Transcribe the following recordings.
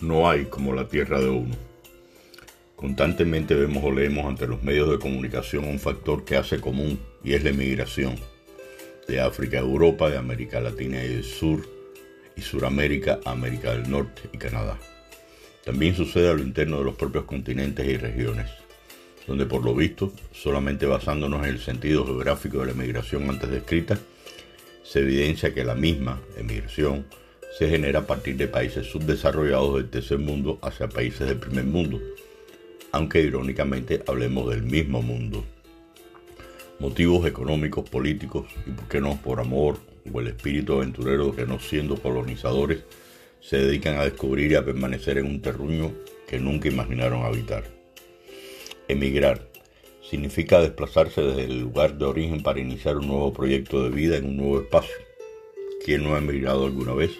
no hay como la tierra de uno. Constantemente vemos o leemos ante los medios de comunicación un factor que hace común y es la emigración de África a Europa, de América Latina y del Sur y Suramérica a América del Norte y Canadá. También sucede a lo interno de los propios continentes y regiones, donde por lo visto, solamente basándonos en el sentido geográfico de la emigración antes descrita, se evidencia que la misma emigración se genera a partir de países subdesarrollados del tercer mundo hacia países del primer mundo, aunque irónicamente hablemos del mismo mundo. Motivos económicos, políticos y, por qué no, por amor o el espíritu aventurero que no siendo colonizadores se dedican a descubrir y a permanecer en un terruño que nunca imaginaron habitar. Emigrar significa desplazarse desde el lugar de origen para iniciar un nuevo proyecto de vida en un nuevo espacio. ¿Quién no ha emigrado alguna vez?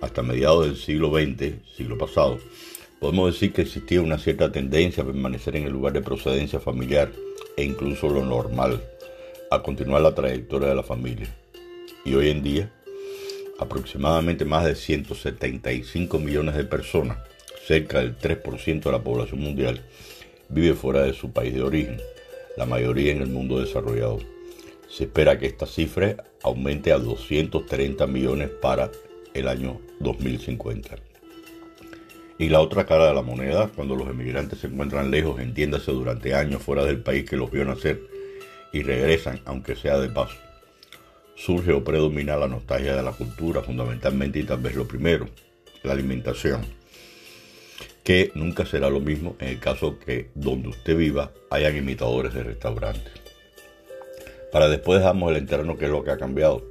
Hasta mediados del siglo XX, siglo pasado, podemos decir que existía una cierta tendencia a permanecer en el lugar de procedencia familiar e incluso lo normal, a continuar la trayectoria de la familia. Y hoy en día, aproximadamente más de 175 millones de personas, cerca del 3% de la población mundial, vive fuera de su país de origen, la mayoría en el mundo desarrollado. Se espera que esta cifra aumente a 230 millones para el año 2050. Y la otra cara de la moneda, cuando los emigrantes se encuentran lejos, entiéndase durante años fuera del país que los vio nacer y regresan, aunque sea de paso. Surge o predomina la nostalgia de la cultura, fundamentalmente y tal vez lo primero, la alimentación, que nunca será lo mismo en el caso que donde usted viva hayan imitadores de restaurantes. Para después dejamos el enterno que es lo que ha cambiado,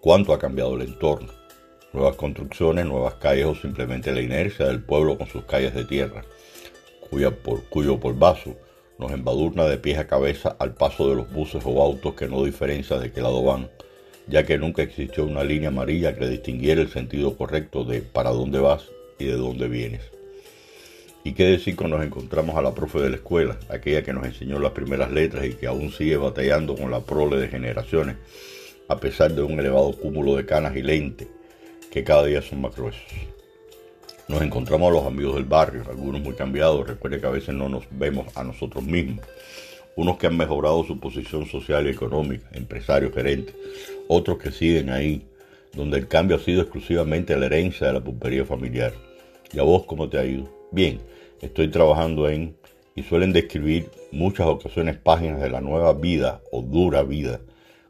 cuánto ha cambiado el entorno, nuevas construcciones, nuevas calles o simplemente la inercia del pueblo con sus calles de tierra, cuya por, cuyo polvazo nos embadurna de pies a cabeza al paso de los buses o autos que no diferencia de qué lado van, ya que nunca existió una línea amarilla que distinguiera el sentido correcto de para dónde vas y de dónde vienes. ¿Y qué decir cuando nos encontramos a la profe de la escuela, aquella que nos enseñó las primeras letras y que aún sigue batallando con la prole de generaciones, a pesar de un elevado cúmulo de canas y lentes, que cada día son más gruesos. Nos encontramos a los amigos del barrio, algunos muy cambiados, recuerde que a veces no nos vemos a nosotros mismos. Unos que han mejorado su posición social y económica, empresarios, gerentes, otros que siguen ahí, donde el cambio ha sido exclusivamente la herencia de la pulpería familiar. ¿Y a vos cómo te ha ido? Bien, estoy trabajando en, y suelen describir muchas ocasiones páginas de la nueva vida o dura vida,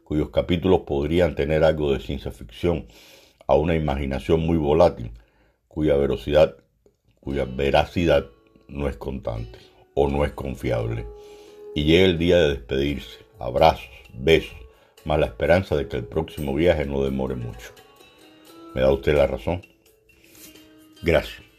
cuyos capítulos podrían tener algo de ciencia ficción, a una imaginación muy volátil, cuya velocidad, cuya veracidad no es constante o no es confiable. Y llega el día de despedirse, abrazos, besos, más la esperanza de que el próximo viaje no demore mucho. ¿Me da usted la razón? Gracias.